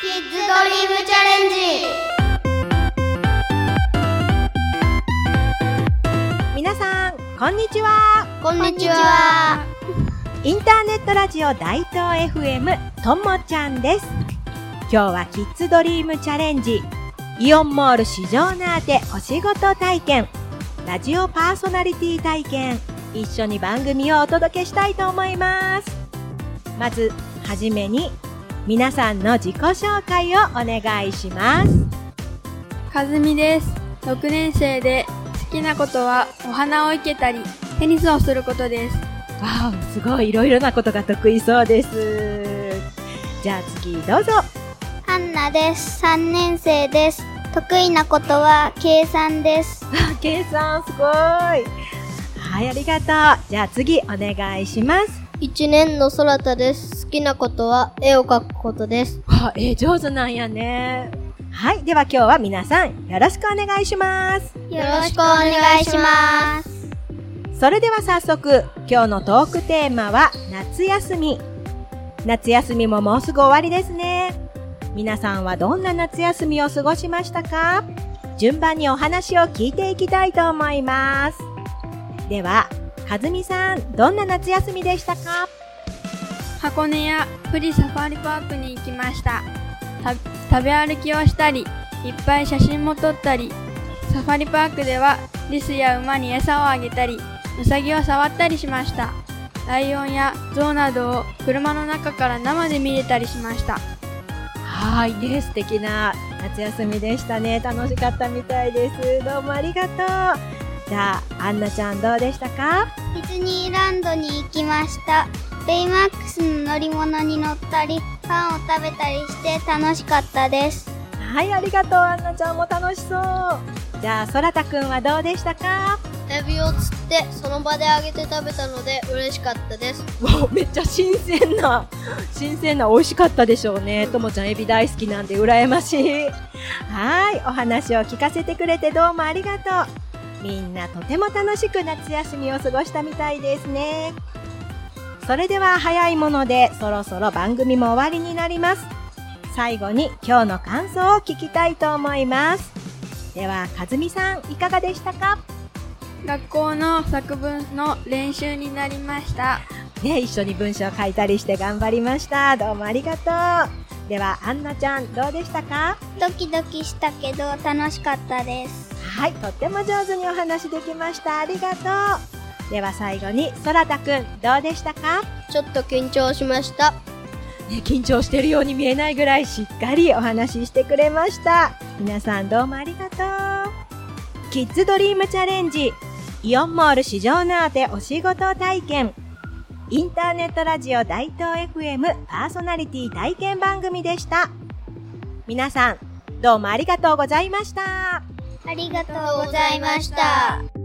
キッズドリームチャレンジ。皆さんこんにちは。こんにちは。インターネットラジオ大東 FM ともちゃんです。今日はキッズドリームチャレンジ。イオンモール市場ナーテお仕事体験。ラジオパーソナリティ体験。一緒に番組をお届けしたいと思います。まずはじめに皆さんの自己紹介をお願いします。かずみです。6年生で好きなことはお花を生けたりテニスをすることです。わあすごいいろいろなことが得意そうです。じゃあ次どうぞ。ハンナです。3年生です。得意なことは計算です。計算すごい。はいありがとう。じゃあ次お願いします。1年の空田です。好きなことは絵を描くことです。あ、絵上手なんやね。はい。では今日は皆さんよろしくお願いします。よろしくお願いします。それでは早速、今日のトークテーマは夏休み。夏休みももうすぐ終わりですね。皆さんはどんな夏休みを過ごしましたか？順番にお話を聞いていきたいと思います。では、かずみさん、どんな夏休みでしたか？箱根や富士サファリパークに行きました。食べ歩きをしたり、いっぱい写真も撮ったり、サファリパークではリスや馬に餌をあげたり、ウサギを触ったりしました。ライオンやゾウなどを車の中から生で見れたりしました。はいね、素敵な夏休みでしたね。楽しかったみたいです。どうもありがとう。じゃあ、アンナちゃんどうでしたか？ディズニーランドに行きました。ベイマックスの乗り物に乗ったり、パンを食べたりして楽しかったです。はい、ありがとう、アンナちゃんも楽しそう。じゃあ、そらたくんはどうでしたか？エビを釣ってその場で揚げて食べたので嬉しかったですめっちゃ新鮮な新鮮な美味しかったでしょうねともちゃんエビ大好きなんで羨ましいはいお話を聞かせてくれてどうもありがとうみんなとても楽しく夏休みを過ごしたみたいですね。それでは早いものでそろそろ番組も終わりになります。最後に今日の感想を聞きたいと思います。では、かずみさんいかがでしたか？学校の作文の練習になりました。ね、一緒に文章を書いたりして頑張りました。どうもありがとう。では、アンナちゃんどうでしたか？ドキドキしたけど楽しかったです。はい、とっても上手にお話できました。ありがとう。では最後に、そらたくん、どうでしたか？ちょっと緊張しました。ね、緊張してるように見えないぐらいしっかりお話ししてくれました。皆さんどうもありがとう。キッズドリームチャレンジ、イオンモール市場ナーテお仕事体験、インターネットラジオ大東 FM パーソナリティ体験番組でした。皆さん、どうもありがとうございました。ありがとうございました。